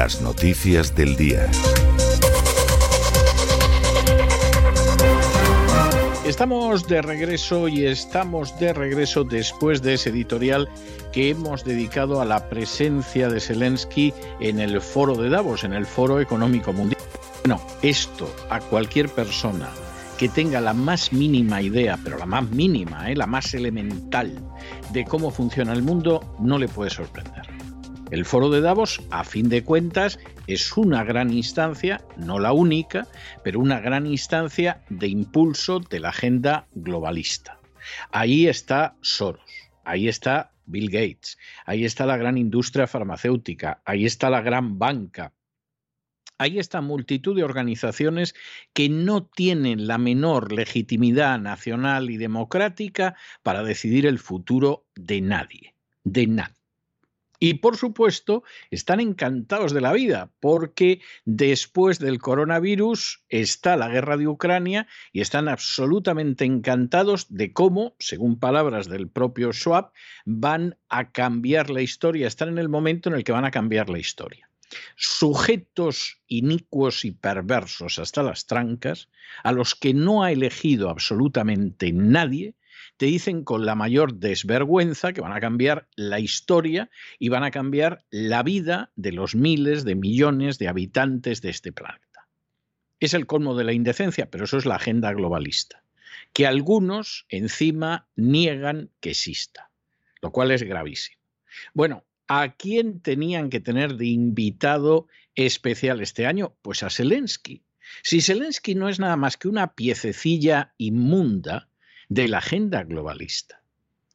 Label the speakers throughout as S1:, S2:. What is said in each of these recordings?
S1: Las noticias del día.
S2: Estamos de regreso y estamos de regreso después de ese editorial que hemos dedicado a la presencia de Zelensky en el foro de Davos, en el foro económico mundial. Bueno, esto a cualquier persona que tenga la más mínima idea, pero la más mínima, ¿eh? la más elemental de cómo funciona el mundo, no le puede sorprender. El foro de Davos, a fin de cuentas, es una gran instancia, no la única, pero una gran instancia de impulso de la agenda globalista. Ahí está Soros, ahí está Bill Gates, ahí está la gran industria farmacéutica, ahí está la gran banca, Ahí está multitud de organizaciones que no tienen la menor legitimidad nacional y democrática para decidir el futuro de nadie, de nadie. Y por supuesto, están encantados de la vida, porque después del coronavirus está la guerra de Ucrania y están absolutamente encantados de cómo, según palabras del propio Schwab, van a cambiar la historia, están en el momento en el que van a cambiar la historia. Sujetos inicuos y perversos hasta las trancas, a los que no ha elegido absolutamente nadie, te dicen con la mayor desvergüenza que van a cambiar la historia y van a cambiar la vida de los miles de millones de habitantes de este planeta. Es el colmo de la indecencia, pero eso es la agenda globalista, que algunos encima niegan que exista, lo cual es gravísimo. Bueno, ¿a quién tenían que tener de invitado especial este año? Pues a Zelensky. Si Zelensky no es nada más que una piececilla inmunda, de la agenda globalista.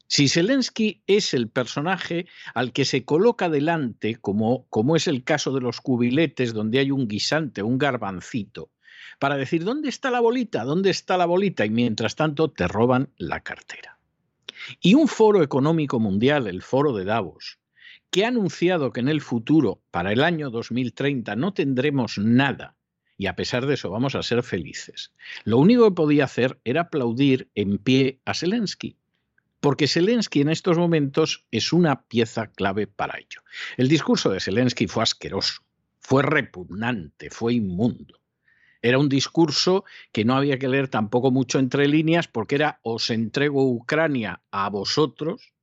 S2: Si Zelensky es el personaje al que se coloca delante, como, como es el caso de los cubiletes, donde hay un guisante, un garbancito, para decir, ¿dónde está la bolita? ¿Dónde está la bolita? Y mientras tanto te roban la cartera. Y un foro económico mundial, el foro de Davos, que ha anunciado que en el futuro, para el año 2030, no tendremos nada y a pesar de eso vamos a ser felices. Lo único que podía hacer era aplaudir en pie a Zelensky, porque Zelensky en estos momentos es una pieza clave para ello. El discurso de Zelensky fue asqueroso, fue repugnante, fue inmundo. Era un discurso que no había que leer tampoco mucho entre líneas porque era os entrego Ucrania a vosotros,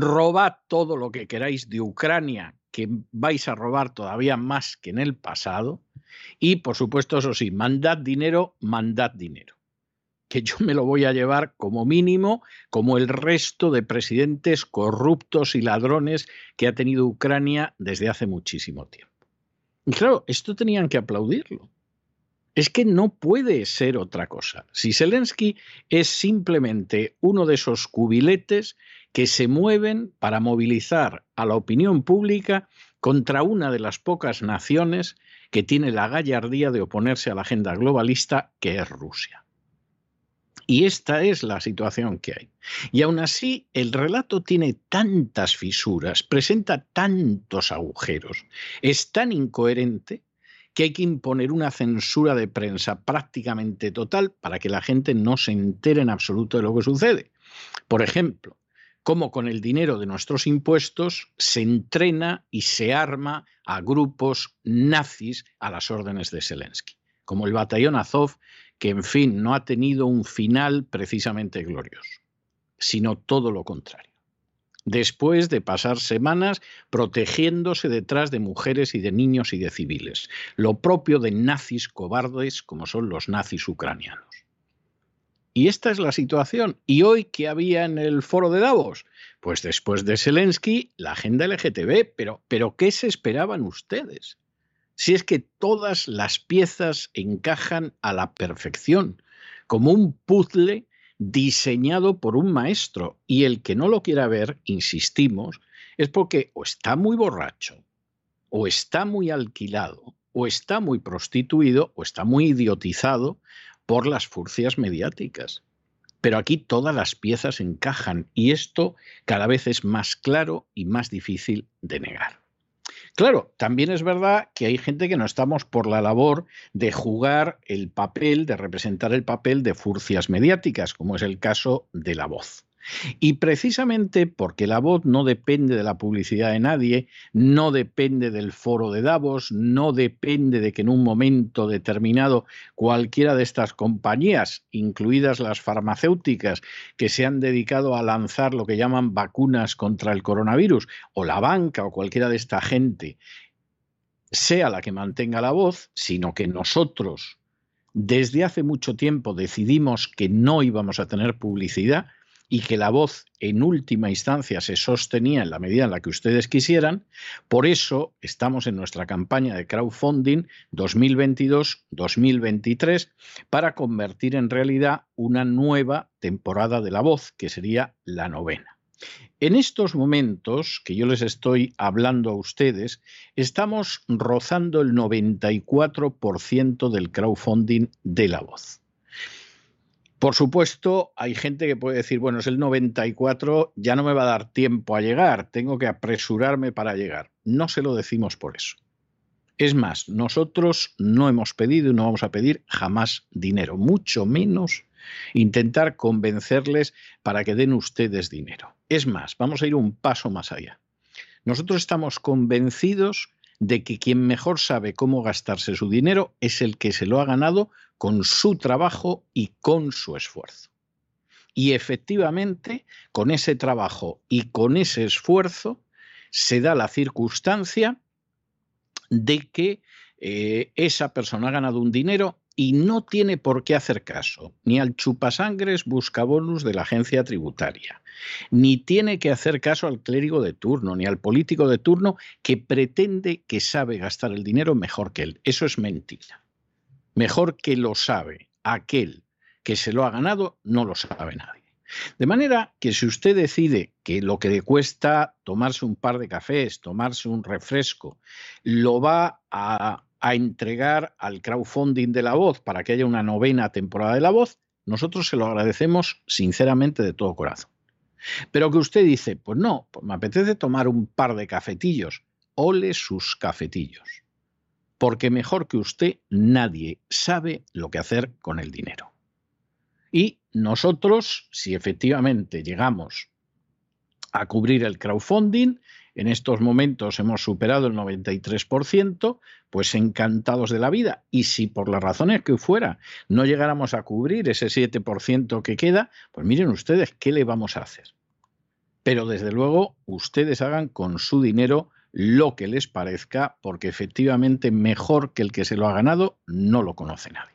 S2: robad todo lo que queráis de Ucrania, que vais a robar todavía más que en el pasado, y por supuesto, eso sí, mandad dinero, mandad dinero que yo me lo voy a llevar como mínimo, como el resto de presidentes corruptos y ladrones que ha tenido Ucrania desde hace muchísimo tiempo. Y claro, esto tenían que aplaudirlo. Es que no puede ser otra cosa. Si Zelensky es simplemente uno de esos cubiletes que se mueven para movilizar a la opinión pública contra una de las pocas naciones que tiene la gallardía de oponerse a la agenda globalista, que es Rusia. Y esta es la situación que hay. Y aún así, el relato tiene tantas fisuras, presenta tantos agujeros, es tan incoherente que hay que imponer una censura de prensa prácticamente total para que la gente no se entere en absoluto de lo que sucede. Por ejemplo, cómo con el dinero de nuestros impuestos se entrena y se arma a grupos nazis a las órdenes de Zelensky, como el batallón Azov que en fin no ha tenido un final precisamente glorioso, sino todo lo contrario. Después de pasar semanas protegiéndose detrás de mujeres y de niños y de civiles, lo propio de nazis cobardes como son los nazis ucranianos. Y esta es la situación. ¿Y hoy qué había en el foro de Davos? Pues después de Zelensky, la agenda LGTB. Pero, pero ¿qué se esperaban ustedes? si es que todas las piezas encajan a la perfección, como un puzzle diseñado por un maestro. Y el que no lo quiera ver, insistimos, es porque o está muy borracho, o está muy alquilado, o está muy prostituido, o está muy idiotizado por las furcias mediáticas. Pero aquí todas las piezas encajan y esto cada vez es más claro y más difícil de negar. Claro, también es verdad que hay gente que no estamos por la labor de jugar el papel, de representar el papel de furcias mediáticas, como es el caso de la voz. Y precisamente porque la voz no depende de la publicidad de nadie, no depende del foro de Davos, no depende de que en un momento determinado cualquiera de estas compañías, incluidas las farmacéuticas, que se han dedicado a lanzar lo que llaman vacunas contra el coronavirus, o la banca o cualquiera de esta gente, sea la que mantenga la voz, sino que nosotros desde hace mucho tiempo decidimos que no íbamos a tener publicidad, y que la voz en última instancia se sostenía en la medida en la que ustedes quisieran. Por eso estamos en nuestra campaña de crowdfunding 2022-2023 para convertir en realidad una nueva temporada de la voz, que sería la novena. En estos momentos que yo les estoy hablando a ustedes, estamos rozando el 94% del crowdfunding de la voz. Por supuesto, hay gente que puede decir, bueno, es el 94, ya no me va a dar tiempo a llegar, tengo que apresurarme para llegar. No se lo decimos por eso. Es más, nosotros no hemos pedido y no vamos a pedir jamás dinero, mucho menos intentar convencerles para que den ustedes dinero. Es más, vamos a ir un paso más allá. Nosotros estamos convencidos de que quien mejor sabe cómo gastarse su dinero es el que se lo ha ganado con su trabajo y con su esfuerzo. Y efectivamente, con ese trabajo y con ese esfuerzo, se da la circunstancia de que eh, esa persona ha ganado un dinero y no tiene por qué hacer caso ni al chupasangres buscabonus de la agencia tributaria, ni tiene que hacer caso al clérigo de turno, ni al político de turno que pretende que sabe gastar el dinero mejor que él. Eso es mentira mejor que lo sabe aquel que se lo ha ganado, no lo sabe nadie. De manera que si usted decide que lo que le cuesta tomarse un par de cafés, tomarse un refresco, lo va a, a, entregar al crowdfunding de la voz para que haya una novena temporada de la voz, nosotros se lo agradecemos sinceramente de todo corazón. Pero que usted dice, pues no, pues me apetece tomar un par de cafetillos, ole sus cafetillos. Porque mejor que usted nadie sabe lo que hacer con el dinero. Y nosotros, si efectivamente llegamos a cubrir el crowdfunding, en estos momentos hemos superado el 93%, pues encantados de la vida. Y si por las razones que fuera no llegáramos a cubrir ese 7% que queda, pues miren ustedes qué le vamos a hacer. Pero desde luego ustedes hagan con su dinero lo que les parezca, porque efectivamente mejor que el que se lo ha ganado no lo conoce nadie.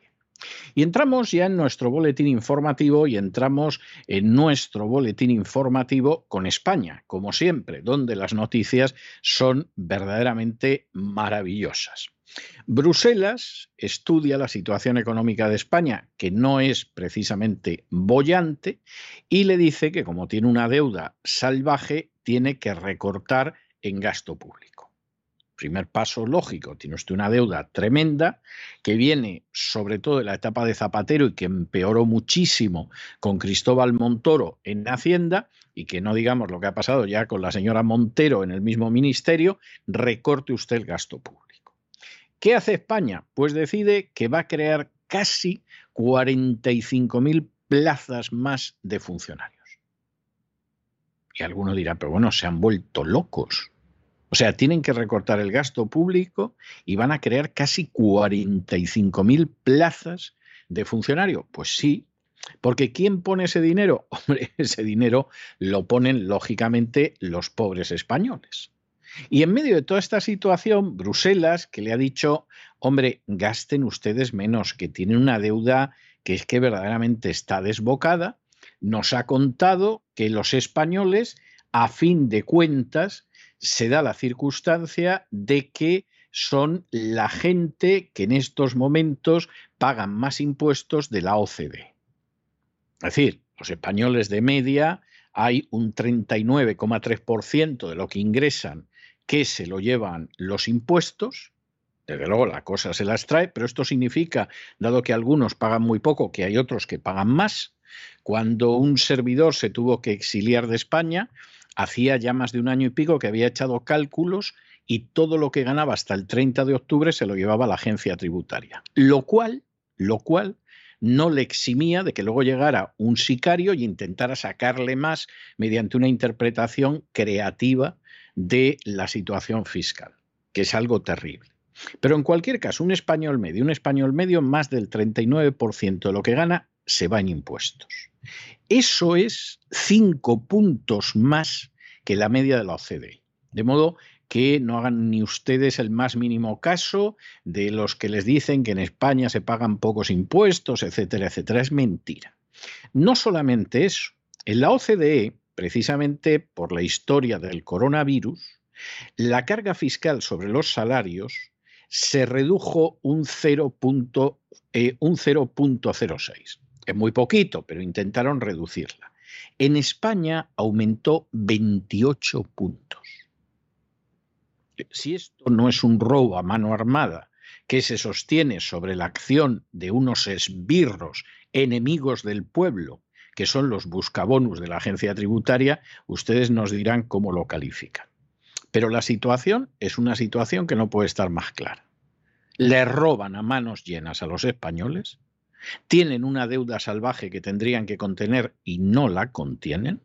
S2: Y entramos ya en nuestro boletín informativo y entramos en nuestro boletín informativo con España, como siempre, donde las noticias son verdaderamente maravillosas. Bruselas estudia la situación económica de España, que no es precisamente bollante, y le dice que como tiene una deuda salvaje, tiene que recortar en gasto público primer paso lógico, tiene usted una deuda tremenda que viene sobre todo de la etapa de Zapatero y que empeoró muchísimo con Cristóbal Montoro en Hacienda y que no digamos lo que ha pasado ya con la señora Montero en el mismo ministerio, recorte usted el gasto público. ¿Qué hace España? Pues decide que va a crear casi 45.000 plazas más de funcionarios. Y alguno dirá, pero bueno, se han vuelto locos. O sea, tienen que recortar el gasto público y van a crear casi 45.000 plazas de funcionario. Pues sí, porque ¿quién pone ese dinero? Hombre, ese dinero lo ponen lógicamente los pobres españoles. Y en medio de toda esta situación, Bruselas, que le ha dicho, hombre, gasten ustedes menos, que tienen una deuda que es que verdaderamente está desbocada, nos ha contado que los españoles, a fin de cuentas, se da la circunstancia de que son la gente que en estos momentos pagan más impuestos de la OCDE. Es decir, los españoles de media hay un 39,3% de lo que ingresan que se lo llevan los impuestos. Desde luego la cosa se las trae, pero esto significa, dado que algunos pagan muy poco, que hay otros que pagan más. Cuando un servidor se tuvo que exiliar de España, hacía ya más de un año y pico que había echado cálculos y todo lo que ganaba hasta el 30 de octubre se lo llevaba a la agencia tributaria. Lo cual, lo cual no le eximía de que luego llegara un sicario y intentara sacarle más mediante una interpretación creativa de la situación fiscal, que es algo terrible. Pero en cualquier caso, un español medio, un español medio, más del 39% de lo que gana se va en impuestos. Eso es cinco puntos más que la media de la OCDE. De modo que no hagan ni ustedes el más mínimo caso de los que les dicen que en España se pagan pocos impuestos, etcétera, etcétera. Es mentira. No solamente eso. En la OCDE, precisamente por la historia del coronavirus, la carga fiscal sobre los salarios se redujo un 0.06. Eh, es muy poquito, pero intentaron reducirla. En España aumentó 28 puntos. Si esto no es un robo a mano armada que se sostiene sobre la acción de unos esbirros enemigos del pueblo, que son los buscabonus de la agencia tributaria, ustedes nos dirán cómo lo califican. Pero la situación es una situación que no puede estar más clara. Le roban a manos llenas a los españoles, tienen una deuda salvaje que tendrían que contener y no la contienen,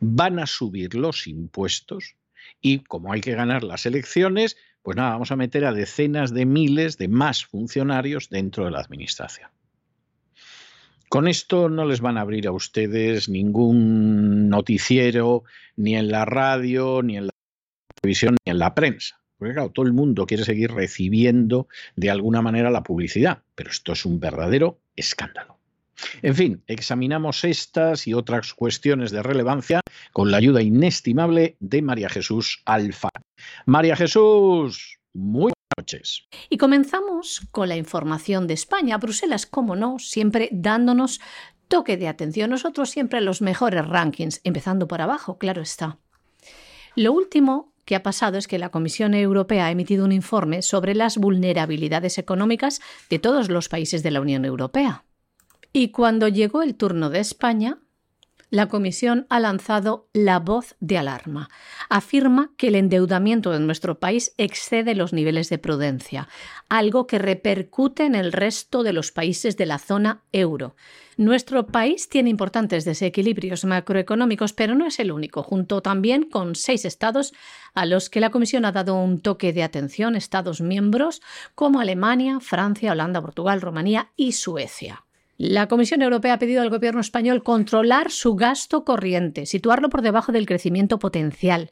S2: van a subir los impuestos y como hay que ganar las elecciones, pues nada, vamos a meter a decenas de miles de más funcionarios dentro de la administración. Con esto no les van a abrir a ustedes ningún noticiero, ni en la radio, ni en la televisión, ni en la prensa. Porque claro, todo el mundo quiere seguir recibiendo de alguna manera la publicidad, pero esto es un verdadero escándalo. En fin, examinamos estas y otras cuestiones de relevancia con la ayuda inestimable de María Jesús Alfa. María Jesús, muy buenas noches.
S3: Y comenzamos con la información de España. Bruselas, como no, siempre dándonos toque de atención. Nosotros siempre los mejores rankings, empezando por abajo, claro está. Lo último que ha pasado es que la Comisión Europea ha emitido un informe sobre las vulnerabilidades económicas de todos los países de la Unión Europea. Y cuando llegó el turno de España, la Comisión ha lanzado la voz de alarma. Afirma que el endeudamiento de nuestro país excede los niveles de prudencia, algo que repercute en el resto de los países de la zona euro. Nuestro país tiene importantes desequilibrios macroeconómicos, pero no es el único, junto también con seis estados a los que la Comisión ha dado un toque de atención, estados miembros como Alemania, Francia, Holanda, Portugal, Rumanía y Suecia. La Comisión Europea ha pedido al gobierno español controlar su gasto corriente, situarlo por debajo del crecimiento potencial.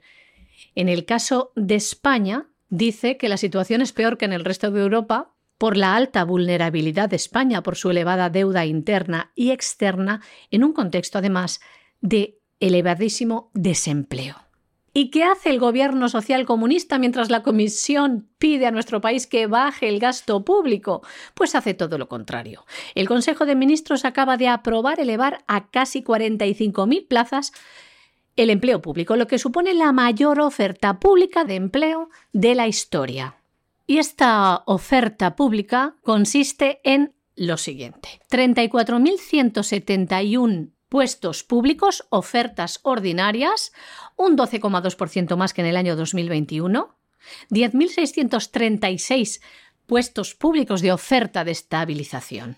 S3: En el caso de España, dice que la situación es peor que en el resto de Europa por la alta vulnerabilidad de España por su elevada deuda interna y externa en un contexto además de elevadísimo desempleo. ¿Y qué hace el gobierno social comunista mientras la Comisión pide a nuestro país que baje el gasto público? Pues hace todo lo contrario. El Consejo de Ministros acaba de aprobar elevar a casi 45.000 plazas el empleo público, lo que supone la mayor oferta pública de empleo de la historia. Y esta oferta pública consiste en lo siguiente. 34.171 puestos públicos, ofertas ordinarias, un 12,2% más que en el año 2021, 10.636 puestos públicos de oferta de estabilización.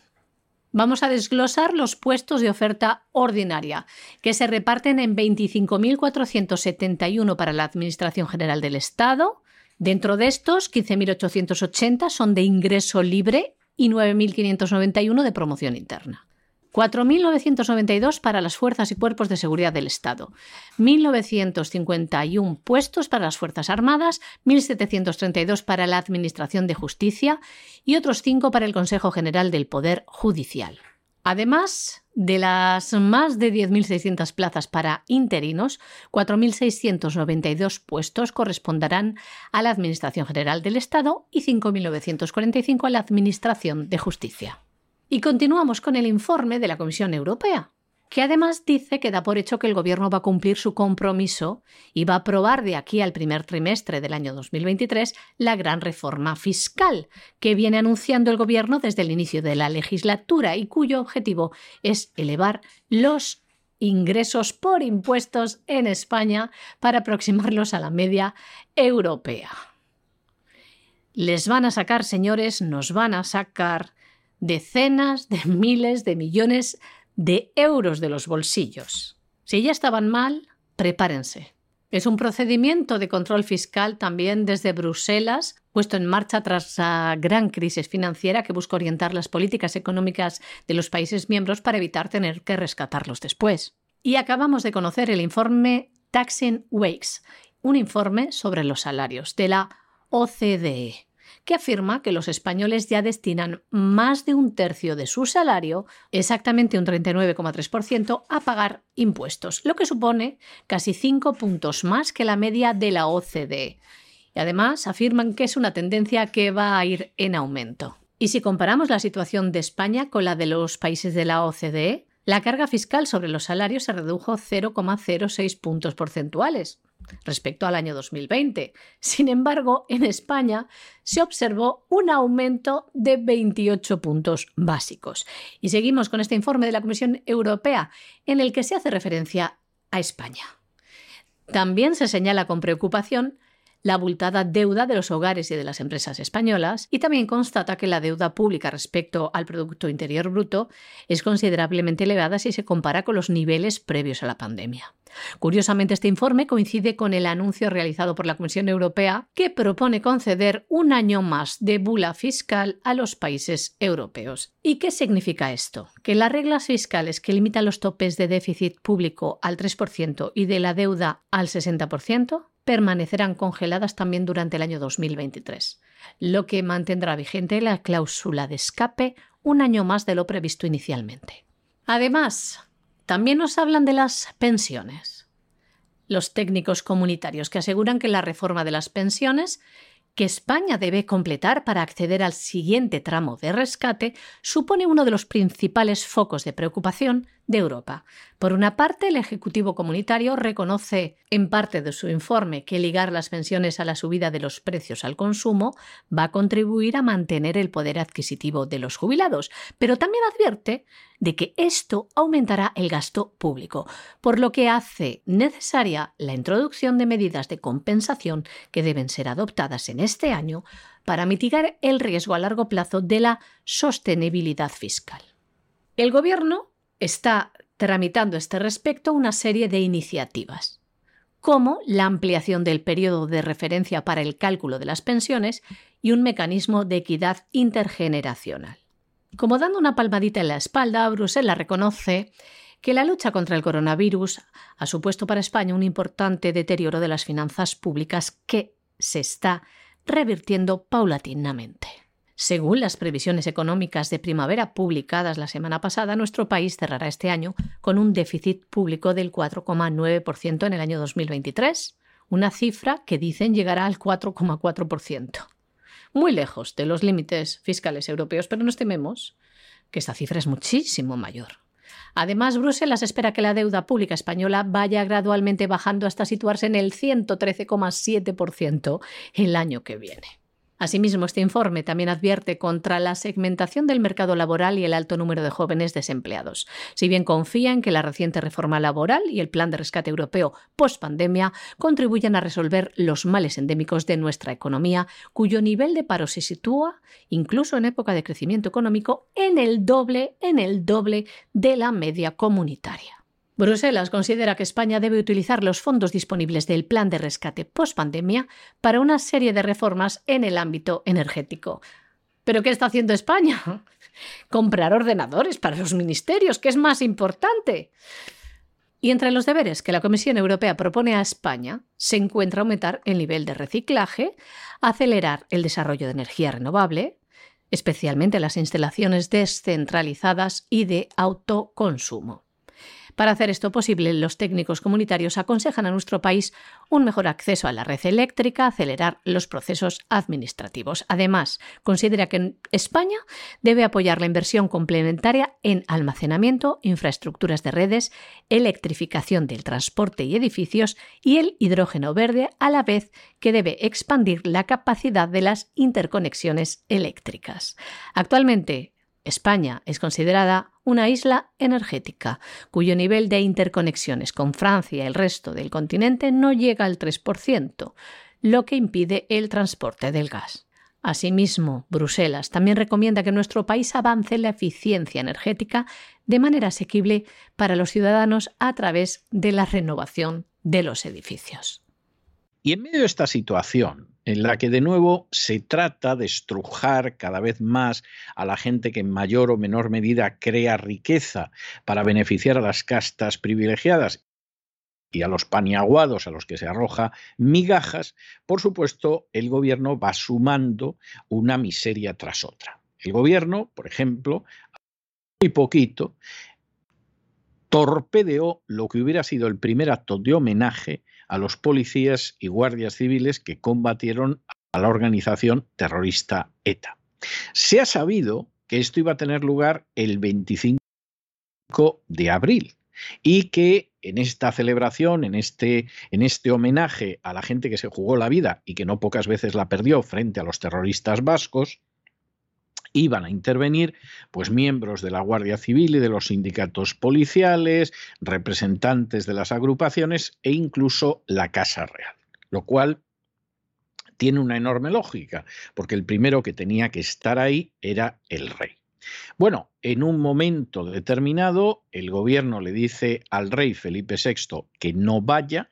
S3: Vamos a desglosar los puestos de oferta ordinaria, que se reparten en 25.471 para la Administración General del Estado. Dentro de estos, 15.880 son de ingreso libre y 9.591 de promoción interna. 4.992 para las fuerzas y cuerpos de seguridad del Estado, 1.951 puestos para las Fuerzas Armadas, 1.732 para la Administración de Justicia y otros 5 para el Consejo General del Poder Judicial. Además de las más de 10.600 plazas para interinos, 4.692 puestos corresponderán a la Administración General del Estado y 5.945 a la Administración de Justicia. Y continuamos con el informe de la Comisión Europea, que además dice que da por hecho que el Gobierno va a cumplir su compromiso y va a aprobar de aquí al primer trimestre del año 2023 la gran reforma fiscal que viene anunciando el Gobierno desde el inicio de la legislatura y cuyo objetivo es elevar los ingresos por impuestos en España para aproximarlos a la media europea. Les van a sacar, señores, nos van a sacar decenas de miles de millones de euros de los bolsillos. Si ya estaban mal, prepárense. Es un procedimiento de control fiscal también desde Bruselas, puesto en marcha tras la gran crisis financiera que busca orientar las políticas económicas de los países miembros para evitar tener que rescatarlos después. Y acabamos de conocer el informe Taxing Wakes, un informe sobre los salarios de la OCDE que afirma que los españoles ya destinan más de un tercio de su salario, exactamente un 39,3%, a pagar impuestos, lo que supone casi cinco puntos más que la media de la OCDE. Y además afirman que es una tendencia que va a ir en aumento. Y si comparamos la situación de España con la de los países de la OCDE, la carga fiscal sobre los salarios se redujo 0,06 puntos porcentuales respecto al año 2020. Sin embargo, en España se observó un aumento de 28 puntos básicos. Y seguimos con este informe de la Comisión Europea en el que se hace referencia a España. También se señala con preocupación la abultada deuda de los hogares y de las empresas españolas y también constata que la deuda pública respecto al Producto Interior Bruto es considerablemente elevada si se compara con los niveles previos a la pandemia. Curiosamente, este informe coincide con el anuncio realizado por la Comisión Europea que propone conceder un año más de bula fiscal a los países europeos. ¿Y qué significa esto? Que las reglas fiscales que limitan los topes de déficit público al 3% y de la deuda al 60% permanecerán congeladas también durante el año 2023, lo que mantendrá vigente la cláusula de escape un año más de lo previsto inicialmente. Además, también nos hablan de las pensiones. Los técnicos comunitarios que aseguran que la reforma de las pensiones que España debe completar para acceder al siguiente tramo de rescate supone uno de los principales focos de preocupación de Europa. Por una parte, el Ejecutivo Comunitario reconoce en parte de su informe que ligar las pensiones a la subida de los precios al consumo va a contribuir a mantener el poder adquisitivo de los jubilados, pero también advierte de que esto aumentará el gasto público, por lo que hace necesaria la introducción de medidas de compensación que deben ser adoptadas en este año para mitigar el riesgo a largo plazo de la sostenibilidad fiscal. El Gobierno está tramitando este respecto una serie de iniciativas, como la ampliación del periodo de referencia para el cálculo de las pensiones y un mecanismo de equidad intergeneracional. Como dando una palmadita en la espalda, Bruselas reconoce que la lucha contra el coronavirus ha supuesto para España un importante deterioro de las finanzas públicas que se está revirtiendo paulatinamente. Según las previsiones económicas de primavera publicadas la semana pasada, nuestro país cerrará este año con un déficit público del 4,9% en el año 2023, una cifra que dicen llegará al 4,4%. Muy lejos de los límites fiscales europeos, pero nos tememos que esta cifra es muchísimo mayor. Además, Bruselas espera que la deuda pública española vaya gradualmente bajando hasta situarse en el 113,7% el año que viene. Asimismo, este informe también advierte contra la segmentación del mercado laboral y el alto número de jóvenes desempleados. Si bien confía en que la reciente reforma laboral y el plan de rescate europeo post-pandemia contribuyan a resolver los males endémicos de nuestra economía, cuyo nivel de paro se sitúa, incluso en época de crecimiento económico, en el doble, en el doble de la media comunitaria. Bruselas considera que España debe utilizar los fondos disponibles del plan de rescate post-pandemia para una serie de reformas en el ámbito energético. ¿Pero qué está haciendo España? Comprar ordenadores para los ministerios, que es más importante. Y entre los deberes que la Comisión Europea propone a España se encuentra aumentar el nivel de reciclaje, acelerar el desarrollo de energía renovable, especialmente las instalaciones descentralizadas y de autoconsumo. Para hacer esto posible, los técnicos comunitarios aconsejan a nuestro país un mejor acceso a la red eléctrica, acelerar los procesos administrativos. Además, considera que España debe apoyar la inversión complementaria en almacenamiento, infraestructuras de redes, electrificación del transporte y edificios y el hidrógeno verde, a la vez que debe expandir la capacidad de las interconexiones eléctricas. Actualmente, España es considerada una isla energética, cuyo nivel de interconexiones con Francia y el resto del continente no llega al 3%, lo que impide el transporte del gas. Asimismo, Bruselas también recomienda que nuestro país avance en la eficiencia energética de manera asequible para los ciudadanos a través de la renovación de los edificios.
S2: Y en medio de esta situación, en la que de nuevo se trata de estrujar cada vez más a la gente que en mayor o menor medida crea riqueza para beneficiar a las castas privilegiadas y a los paniaguados a los que se arroja migajas, por supuesto, el gobierno va sumando una miseria tras otra. El gobierno, por ejemplo, muy poquito, torpedeó lo que hubiera sido el primer acto de homenaje a los policías y guardias civiles que combatieron a la organización terrorista ETA. Se ha sabido que esto iba a tener lugar el 25 de abril y que en esta celebración, en este, en este homenaje a la gente que se jugó la vida y que no pocas veces la perdió frente a los terroristas vascos, iban a intervenir pues miembros de la Guardia Civil y de los sindicatos policiales, representantes de las agrupaciones e incluso la Casa Real, lo cual tiene una enorme lógica, porque el primero que tenía que estar ahí era el rey. Bueno, en un momento determinado, el gobierno le dice al rey Felipe VI que no vaya,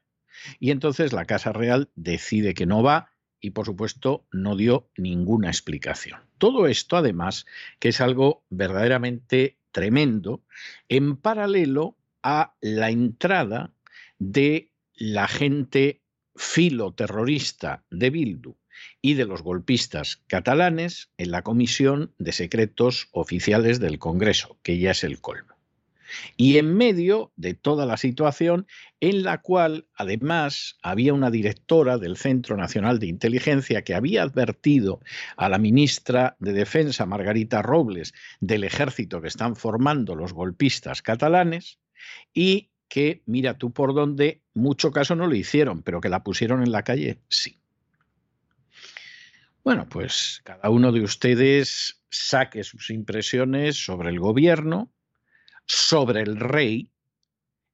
S2: y entonces la Casa Real decide que no va y por supuesto no dio ninguna explicación. Todo esto además que es algo verdaderamente tremendo en paralelo a la entrada de la gente filoterrorista de Bildu y de los golpistas catalanes en la Comisión de Secretos Oficiales del Congreso, que ya es el colmo. Y en medio de toda la situación en la cual además había una directora del Centro Nacional de Inteligencia que había advertido a la ministra de Defensa, Margarita Robles, del ejército que están formando los golpistas catalanes y que, mira tú por dónde, mucho caso no lo hicieron, pero que la pusieron en la calle, sí. Bueno, pues cada uno de ustedes saque sus impresiones sobre el gobierno, sobre el rey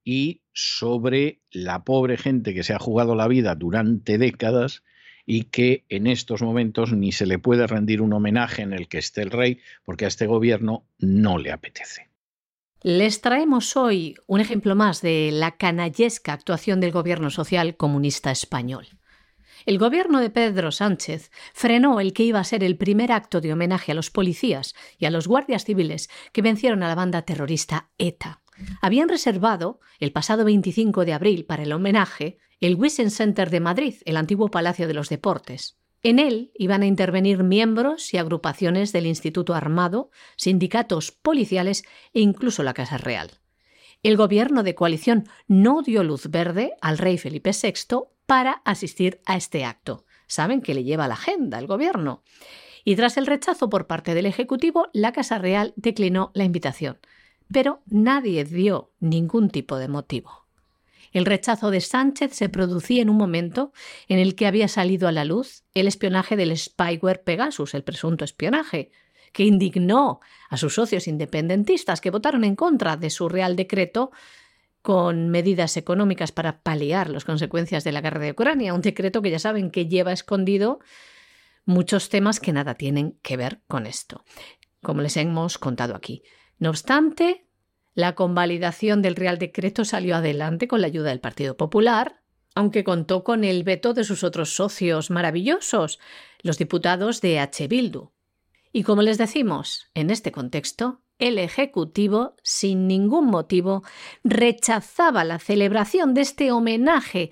S2: y sobre la pobre gente que se ha jugado la vida durante décadas y que en estos momentos ni se le puede rendir un homenaje en el que esté el rey porque a este gobierno no le apetece.
S3: Les traemos hoy un ejemplo más de la canallesca actuación del gobierno social comunista español. El gobierno de Pedro Sánchez frenó el que iba a ser el primer acto de homenaje a los policías y a los guardias civiles que vencieron a la banda terrorista ETA. Habían reservado el pasado 25 de abril para el homenaje el Wissen Center de Madrid, el antiguo Palacio de los Deportes. En él iban a intervenir miembros y agrupaciones del Instituto Armado, sindicatos policiales e incluso la Casa Real. El gobierno de coalición no dio luz verde al rey Felipe VI para asistir a este acto. Saben que le lleva la agenda el gobierno. Y tras el rechazo por parte del Ejecutivo, la Casa Real declinó la invitación. Pero nadie dio ningún tipo de motivo. El rechazo de Sánchez se producía en un momento en el que había salido a la luz el espionaje del spyware Pegasus, el presunto espionaje, que indignó a sus socios independentistas que votaron en contra de su Real Decreto con medidas económicas para paliar las consecuencias de la guerra de Ucrania, un decreto que ya saben que lleva escondido muchos temas que nada tienen que ver con esto, como les hemos contado aquí. No obstante, la convalidación del Real Decreto salió adelante con la ayuda del Partido Popular, aunque contó con el veto de sus otros socios maravillosos, los diputados de H. Bildu. Y como les decimos, en este contexto, el Ejecutivo, sin ningún motivo, rechazaba la celebración de este homenaje,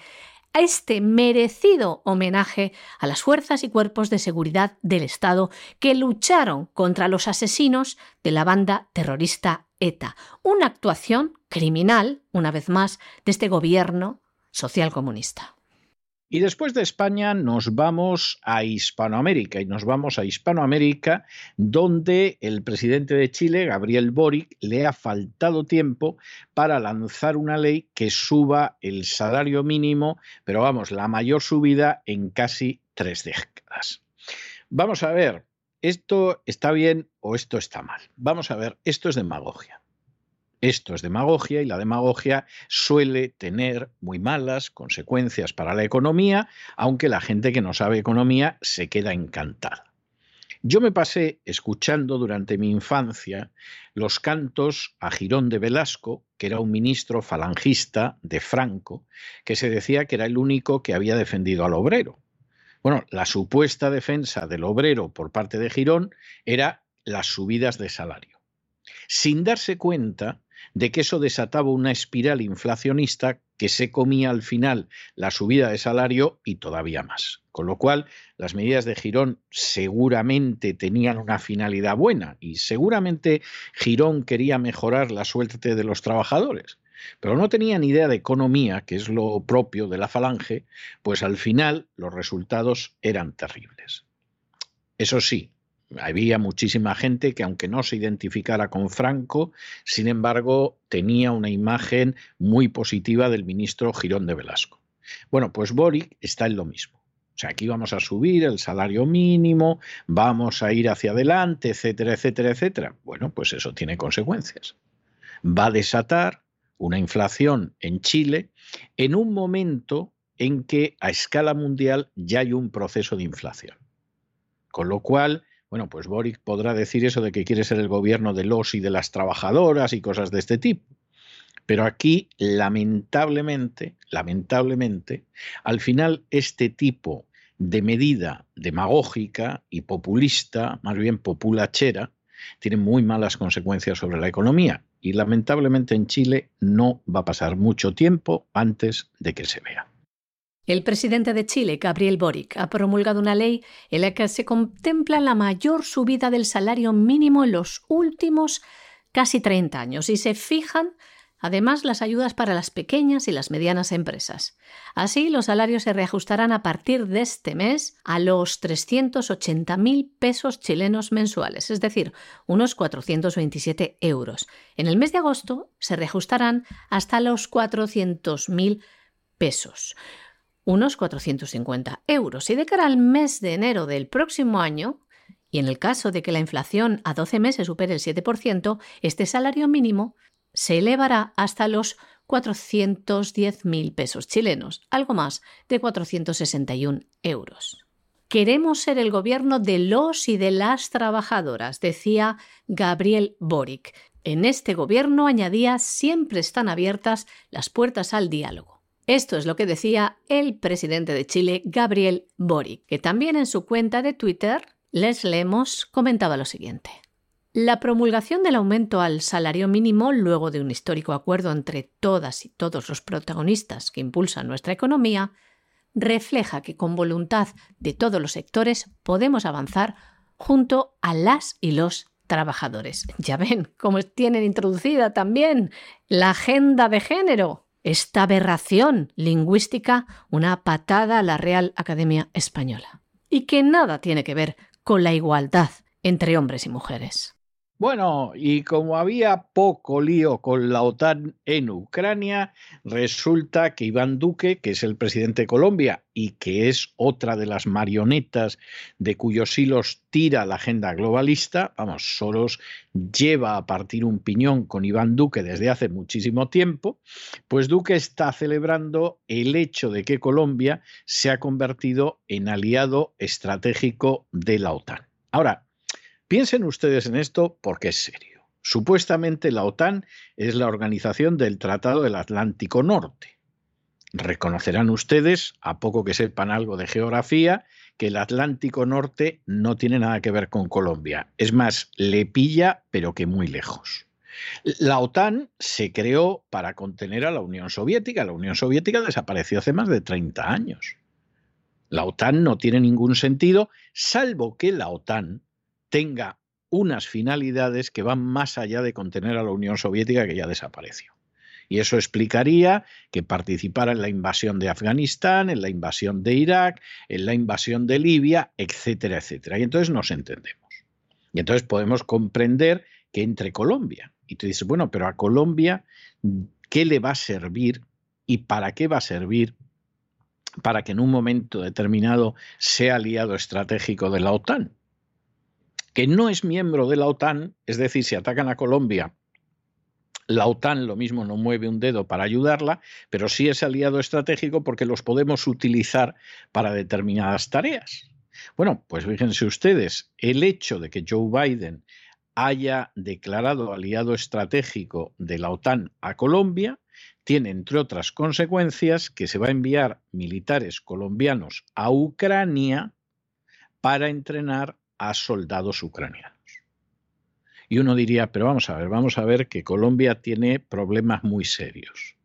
S3: a este merecido homenaje a las fuerzas y cuerpos de seguridad del Estado que lucharon contra los asesinos de la banda terrorista ETA. Una actuación criminal, una vez más, de este gobierno social comunista.
S2: Y después de España nos vamos a Hispanoamérica y nos vamos a Hispanoamérica donde el presidente de Chile, Gabriel Boric, le ha faltado tiempo para lanzar una ley que suba el salario mínimo, pero vamos, la mayor subida en casi tres décadas. Vamos a ver, ¿esto está bien o esto está mal? Vamos a ver, esto es demagogia. Esto es demagogia y la demagogia suele tener muy malas consecuencias para la economía, aunque la gente que no sabe economía se queda encantada. Yo me pasé escuchando durante mi infancia los cantos a Girón de Velasco, que era un ministro falangista de Franco, que se decía que era el único que había defendido al obrero. Bueno, la supuesta defensa del obrero por parte de Girón era las subidas de salario. Sin darse cuenta de que eso desataba una espiral inflacionista que se comía al final la subida de salario y todavía más. Con lo cual, las medidas de Girón seguramente tenían una finalidad buena y seguramente Girón quería mejorar la suerte de los trabajadores. Pero no tenía ni idea de economía, que es lo propio de la falange, pues al final los resultados eran terribles. Eso sí, había muchísima gente que aunque no se identificara con Franco, sin embargo, tenía una imagen muy positiva del ministro Girón de Velasco. Bueno, pues Boric está en lo mismo. O sea, aquí vamos a subir el salario mínimo, vamos a ir hacia adelante, etcétera, etcétera, etcétera. Bueno, pues eso tiene consecuencias. Va a desatar una inflación en Chile en un momento en que a escala mundial ya hay un proceso de inflación. Con lo cual, bueno, pues Boric podrá decir eso de que quiere ser el gobierno de los y de las trabajadoras y cosas de este tipo. Pero aquí, lamentablemente, lamentablemente, al final este tipo de medida demagógica y populista, más bien populachera, tiene muy malas consecuencias sobre la economía. Y lamentablemente en Chile no va a pasar mucho tiempo antes de que se vea.
S3: El presidente de Chile, Gabriel Boric, ha promulgado una ley en la que se contempla la mayor subida del salario mínimo en los últimos casi 30 años y se fijan además las ayudas para las pequeñas y las medianas empresas. Así, los salarios se reajustarán a partir de este mes a los 380.000 pesos chilenos mensuales, es decir, unos 427 euros. En el mes de agosto se reajustarán hasta los 400.000 pesos unos 450 euros. Y de cara al mes de enero del próximo año, y en el caso de que la inflación a 12 meses supere el 7%, este salario mínimo se elevará hasta los 410.000 pesos chilenos, algo más de 461 euros. Queremos ser el gobierno de los y de las trabajadoras, decía Gabriel Boric. En este gobierno, añadía, siempre están abiertas las puertas al diálogo. Esto es lo que decía el presidente de Chile, Gabriel Boric, que también en su cuenta de Twitter, les leemos, comentaba lo siguiente. La promulgación del aumento al salario mínimo, luego de un histórico acuerdo entre todas y todos los protagonistas que impulsan nuestra economía, refleja que con voluntad de todos los sectores podemos avanzar junto a las y los trabajadores. Ya ven cómo tienen introducida también la agenda de género esta aberración lingüística una patada a la Real Academia Española. Y que nada tiene que ver con la igualdad entre hombres y mujeres.
S2: Bueno, y como había poco lío con la OTAN en Ucrania, resulta que Iván Duque, que es el presidente de Colombia y que es otra de las marionetas de cuyos hilos tira la agenda globalista, vamos, Soros lleva a partir un piñón con Iván Duque desde hace muchísimo tiempo, pues Duque está celebrando el hecho de que Colombia se ha convertido en aliado estratégico de la OTAN. Ahora, Piensen ustedes en esto porque es serio. Supuestamente la OTAN es la organización del Tratado del Atlántico Norte. Reconocerán ustedes, a poco que sepan algo de geografía, que el Atlántico Norte no tiene nada que ver con Colombia. Es más, le pilla, pero que muy lejos. La OTAN se creó para contener a la Unión Soviética. La Unión Soviética desapareció hace más de 30 años. La OTAN no tiene ningún sentido, salvo que la OTAN tenga unas finalidades que van más allá de contener a la Unión Soviética que ya desapareció. Y eso explicaría que participara en la invasión de Afganistán, en la invasión de Irak, en la invasión de Libia, etcétera, etcétera. Y entonces nos entendemos. Y entonces podemos comprender que entre Colombia, y tú dices, bueno, pero a Colombia, ¿qué le va a servir y para qué va a servir para que en un momento determinado sea aliado estratégico de la OTAN? Que no es miembro de la OTAN, es decir, si atacan a Colombia, la OTAN lo mismo no mueve un dedo para ayudarla, pero sí es aliado estratégico porque los podemos utilizar para determinadas tareas. Bueno, pues fíjense ustedes, el hecho de que Joe Biden haya declarado aliado estratégico de la OTAN a Colombia tiene, entre otras consecuencias, que se va a enviar militares colombianos a Ucrania para entrenar a soldados ucranianos. Y uno diría, pero vamos a ver, vamos a ver que Colombia tiene problemas muy serios.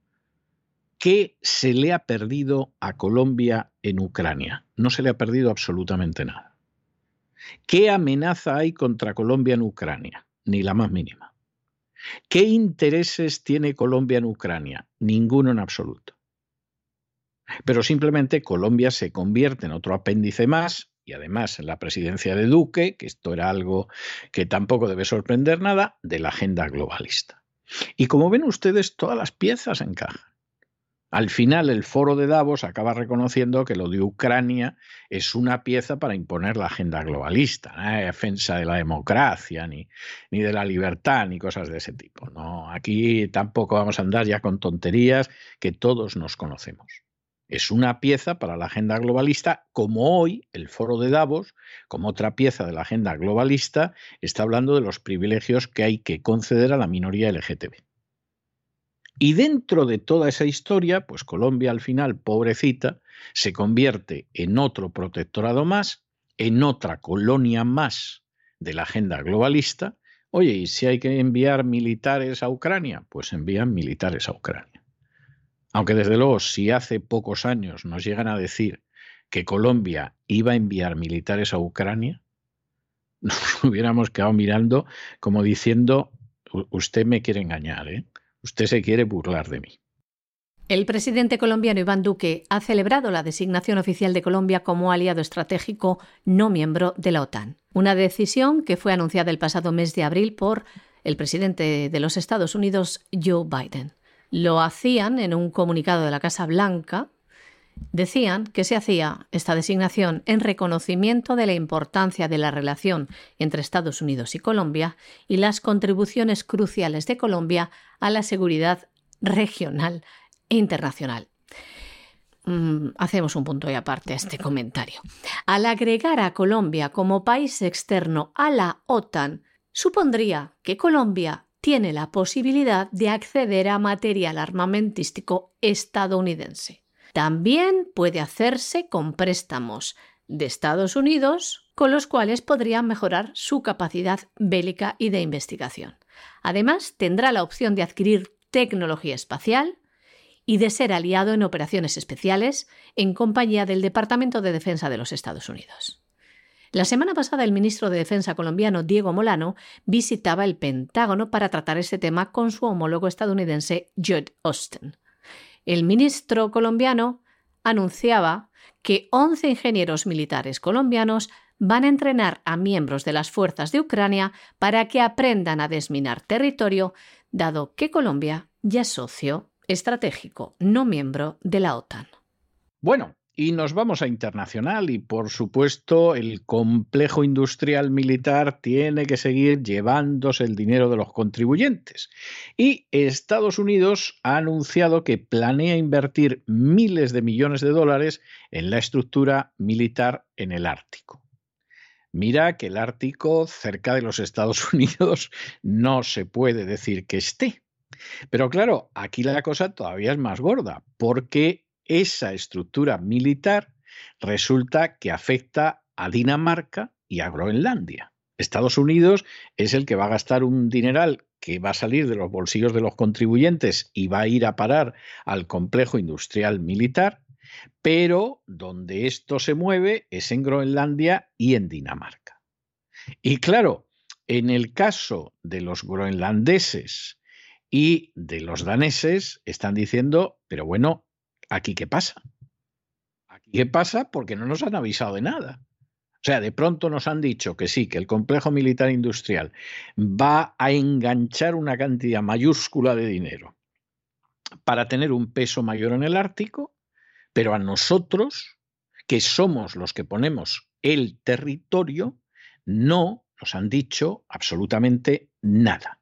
S2: ¿Qué se le ha perdido a Colombia en Ucrania? No se le ha perdido absolutamente nada. ¿Qué amenaza hay contra Colombia en Ucrania? Ni la más mínima. ¿Qué intereses tiene Colombia en Ucrania? Ninguno en absoluto. Pero simplemente Colombia se convierte en otro apéndice más y además la presidencia de Duque, que esto era algo que tampoco debe sorprender nada, de la agenda globalista. Y como ven ustedes, todas las piezas encajan. Al final, el foro de Davos acaba reconociendo que lo de Ucrania es una pieza para imponer la agenda globalista, no hay defensa de la democracia, ni, ni de la libertad, ni cosas de ese tipo. No, aquí tampoco vamos a andar ya con tonterías que todos nos conocemos es una pieza para la agenda globalista, como hoy el foro de Davos, como otra pieza de la agenda globalista, está hablando de los privilegios que hay que conceder a la minoría LGTB. Y dentro de toda esa historia, pues Colombia al final, pobrecita, se convierte en otro protectorado más, en otra colonia más de la agenda globalista. Oye, ¿y si hay que enviar militares a Ucrania? Pues envían militares a Ucrania. Aunque desde luego, si hace pocos años nos llegan a decir que Colombia iba a enviar militares a Ucrania, nos hubiéramos quedado mirando como diciendo, usted me quiere engañar, ¿eh? Usted se quiere burlar de mí.
S3: El presidente colombiano Iván Duque ha celebrado la designación oficial de Colombia como aliado estratégico no miembro de la OTAN, una decisión que fue anunciada el pasado mes de abril por el presidente de los Estados Unidos, Joe Biden. Lo hacían en un comunicado de la Casa Blanca. Decían que se hacía esta designación en reconocimiento de la importancia de la relación entre Estados Unidos y Colombia y las contribuciones cruciales de Colombia a la seguridad regional internacional. Mm, hacemos un punto y aparte a este comentario. Al agregar a Colombia como país externo a la OTAN, supondría que Colombia tiene la posibilidad de acceder a material armamentístico estadounidense. También puede hacerse con préstamos de Estados Unidos, con los cuales podría mejorar su capacidad bélica y de investigación. Además, tendrá la opción de adquirir tecnología espacial, y de ser aliado en operaciones especiales en compañía del Departamento de Defensa de los Estados Unidos. La semana pasada el ministro de Defensa colombiano Diego Molano visitaba el Pentágono para tratar este tema con su homólogo estadounidense Judd Austin. El ministro colombiano anunciaba que 11 ingenieros militares colombianos van a entrenar a miembros de las fuerzas de Ucrania para que aprendan a desminar territorio, dado que Colombia ya es socio estratégico, no miembro de la OTAN.
S2: Bueno, y nos vamos a internacional y por supuesto el complejo industrial militar tiene que seguir llevándose el dinero de los contribuyentes. Y Estados Unidos ha anunciado que planea invertir miles de millones de dólares en la estructura militar en el Ártico. Mira que el Ártico cerca de los Estados Unidos no se puede decir que esté. Pero claro, aquí la cosa todavía es más gorda, porque esa estructura militar resulta que afecta a Dinamarca y a Groenlandia. Estados Unidos es el que va a gastar un dineral que va a salir de los bolsillos de los contribuyentes y va a ir a parar al complejo industrial militar, pero donde esto se mueve es en Groenlandia y en Dinamarca. Y claro, en el caso de los groenlandeses y de los daneses están diciendo, pero bueno, ¿aquí qué pasa? ¿Aquí qué pasa? Porque no nos han avisado de nada. O sea, de pronto nos han dicho que sí, que el complejo militar industrial va a enganchar una cantidad mayúscula de dinero para tener un peso mayor en el Ártico, pero a nosotros, que somos los que ponemos el territorio, no nos han dicho absolutamente nada.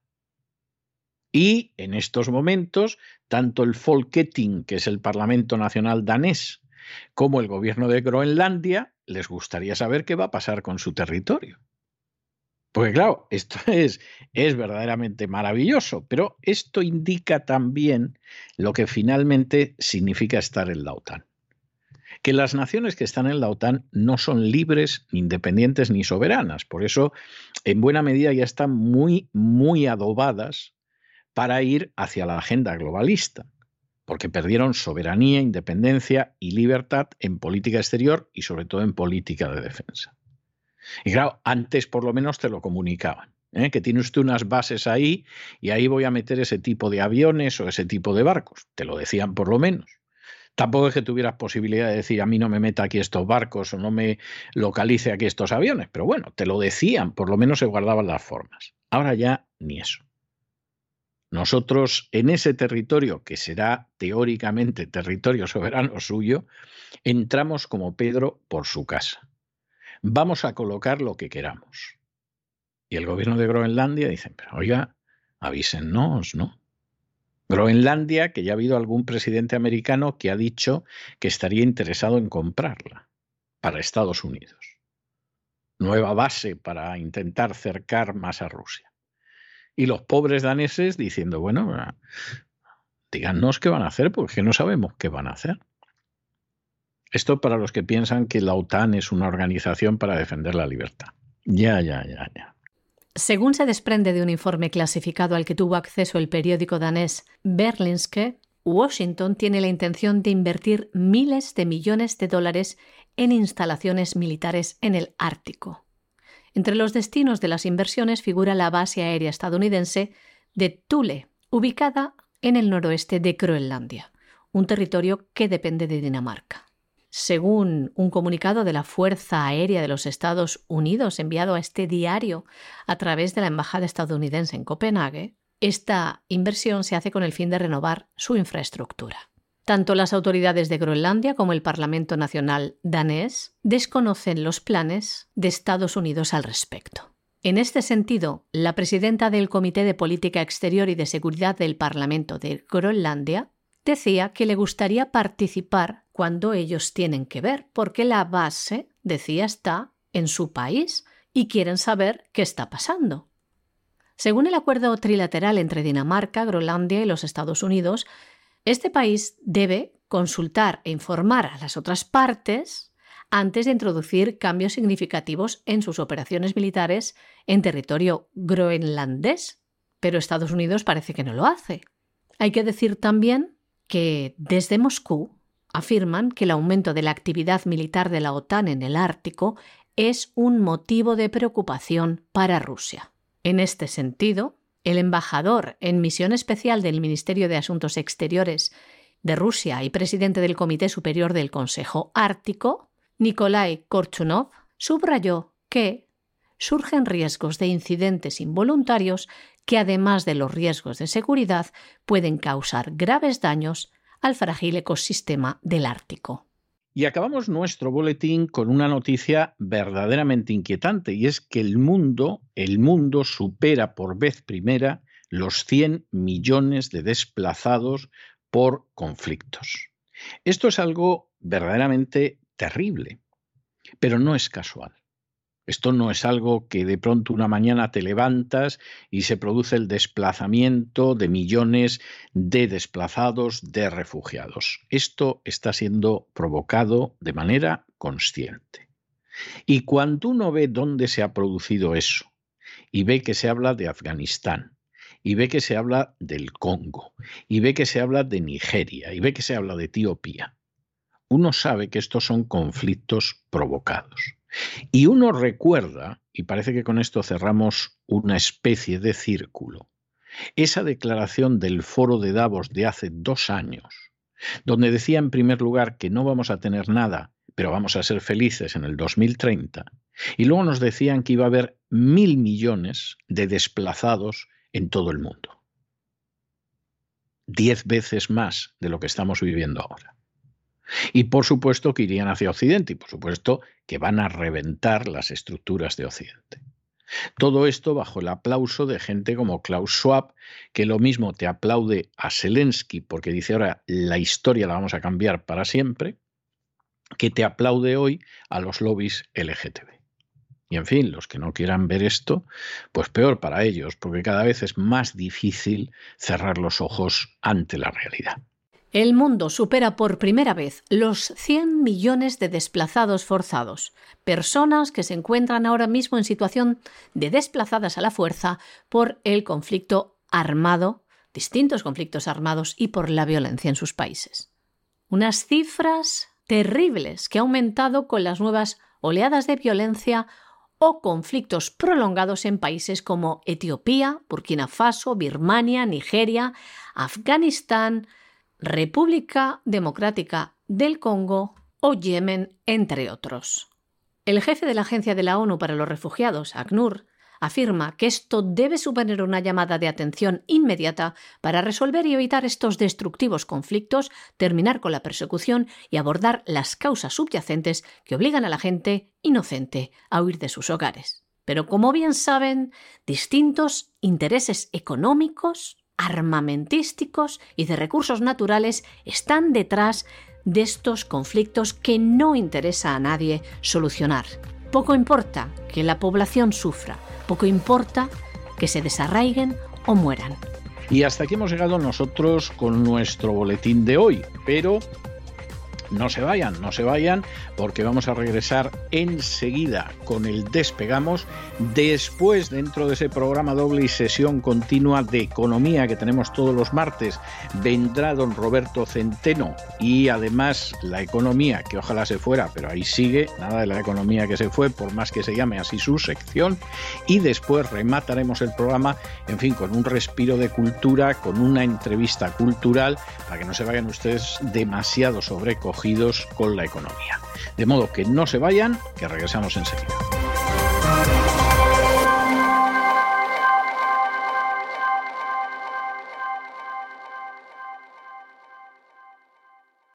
S2: Y en estos momentos, tanto el Folketing, que es el Parlamento Nacional danés, como el gobierno de Groenlandia, les gustaría saber qué va a pasar con su territorio. Porque claro, esto es, es verdaderamente maravilloso, pero esto indica también lo que finalmente significa estar en la OTAN. Que las naciones que están en la OTAN no son libres, ni independientes, ni soberanas. Por eso, en buena medida, ya están muy, muy adobadas para ir hacia la agenda globalista, porque perdieron soberanía, independencia y libertad en política exterior y sobre todo en política de defensa. Y claro, antes por lo menos te lo comunicaban, ¿eh? que tiene usted unas bases ahí y ahí voy a meter ese tipo de aviones o ese tipo de barcos. Te lo decían por lo menos. Tampoco es que tuvieras posibilidad de decir a mí no me meta aquí estos barcos o no me localice aquí estos aviones, pero bueno, te lo decían, por lo menos se guardaban las formas. Ahora ya ni eso. Nosotros en ese territorio, que será teóricamente territorio soberano suyo, entramos como Pedro por su casa. Vamos a colocar lo que queramos. Y el gobierno de Groenlandia dice, oiga, avísennos, ¿no? Groenlandia, que ya ha habido algún presidente americano que ha dicho que estaría interesado en comprarla para Estados Unidos. Nueva base para intentar cercar más a Rusia y los pobres daneses diciendo, bueno, ah, díganos qué van a hacer, porque no sabemos qué van a hacer. Esto para los que piensan que la OTAN es una organización para defender la libertad. Ya, ya, ya, ya.
S3: Según se desprende de un informe clasificado al que tuvo acceso el periódico danés Berlinske, Washington tiene la intención de invertir miles de millones de dólares en instalaciones militares en el Ártico. Entre los destinos de las inversiones figura la base aérea estadounidense de Thule, ubicada en el noroeste de Groenlandia, un territorio que depende de Dinamarca. Según un comunicado de la Fuerza Aérea de los Estados Unidos enviado a este diario a través de la Embajada estadounidense en Copenhague, esta inversión se hace con el fin de renovar su infraestructura. Tanto las autoridades de Groenlandia como el Parlamento Nacional danés desconocen los planes de Estados Unidos al respecto. En este sentido, la presidenta del Comité de Política Exterior y de Seguridad del Parlamento de Groenlandia decía que le gustaría participar cuando ellos tienen que ver, porque la base, decía, está en su país y quieren saber qué está pasando. Según el acuerdo trilateral entre Dinamarca, Groenlandia y los Estados Unidos, este país debe consultar e informar a las otras partes antes de introducir cambios significativos en sus operaciones militares en territorio groenlandés, pero Estados Unidos parece que no lo hace. Hay que decir también que desde Moscú afirman que el aumento de la actividad militar de la OTAN en el Ártico es un motivo de preocupación para Rusia. En este sentido, el embajador en misión especial del Ministerio de Asuntos Exteriores de Rusia y presidente del Comité Superior del Consejo Ártico, Nikolai Korchunov, subrayó que surgen riesgos de incidentes involuntarios que, además de los riesgos de seguridad, pueden causar graves daños al frágil ecosistema del Ártico.
S2: Y acabamos nuestro boletín con una noticia verdaderamente inquietante y es que el mundo, el mundo supera por vez primera los 100 millones de desplazados por conflictos. Esto es algo verdaderamente terrible, pero no es casual. Esto no es algo que de pronto una mañana te levantas y se produce el desplazamiento de millones de desplazados, de refugiados. Esto está siendo provocado de manera consciente. Y cuando uno ve dónde se ha producido eso, y ve que se habla de Afganistán, y ve que se habla del Congo, y ve que se habla de Nigeria, y ve que se habla de Etiopía, uno sabe que estos son conflictos provocados. Y uno recuerda, y parece que con esto cerramos una especie de círculo, esa declaración del foro de Davos de hace dos años, donde decía en primer lugar que no vamos a tener nada, pero vamos a ser felices en el 2030, y luego nos decían que iba a haber mil millones de desplazados en todo el mundo. Diez veces más de lo que estamos viviendo ahora. Y por supuesto que irían hacia Occidente y por supuesto que van a reventar las estructuras de Occidente. Todo esto bajo el aplauso de gente como Klaus Schwab, que lo mismo te aplaude a Zelensky porque dice ahora la historia la vamos a cambiar para siempre, que te aplaude hoy a los lobbies LGTB. Y en fin, los que no quieran ver esto, pues peor para ellos, porque cada vez es más difícil cerrar los ojos ante la realidad.
S3: El mundo supera por primera vez los 100 millones de desplazados forzados, personas que se encuentran ahora mismo en situación de desplazadas a la fuerza por el conflicto armado, distintos conflictos armados y por la violencia en sus países. Unas cifras terribles que han aumentado con las nuevas oleadas de violencia o conflictos prolongados en países como Etiopía, Burkina Faso, Birmania, Nigeria, Afganistán, República Democrática del Congo o Yemen, entre otros. El jefe de la Agencia de la ONU para los Refugiados, ACNUR, afirma que esto debe suponer una llamada de atención inmediata para resolver y evitar estos destructivos conflictos, terminar con la persecución y abordar las causas subyacentes que obligan a la gente inocente a huir de sus hogares. Pero como bien saben, distintos intereses económicos, armamentísticos y de recursos naturales están detrás de estos conflictos que no interesa a nadie solucionar. Poco importa que la población sufra, poco importa que se desarraiguen o mueran.
S2: Y hasta aquí hemos llegado nosotros con nuestro boletín de hoy, pero no se vayan, no se vayan, porque vamos a regresar enseguida con el Despegamos. Después, dentro de ese programa doble y sesión continua de economía que tenemos todos los martes, vendrá don Roberto Centeno y además la economía, que ojalá se fuera, pero ahí sigue, nada de la economía que se fue, por más que se llame así su sección. Y después remataremos el programa, en fin, con un respiro de cultura, con una entrevista cultural, para que no se vayan ustedes demasiado sobrecogidos con la economía. De modo que no se vayan, que regresamos enseguida.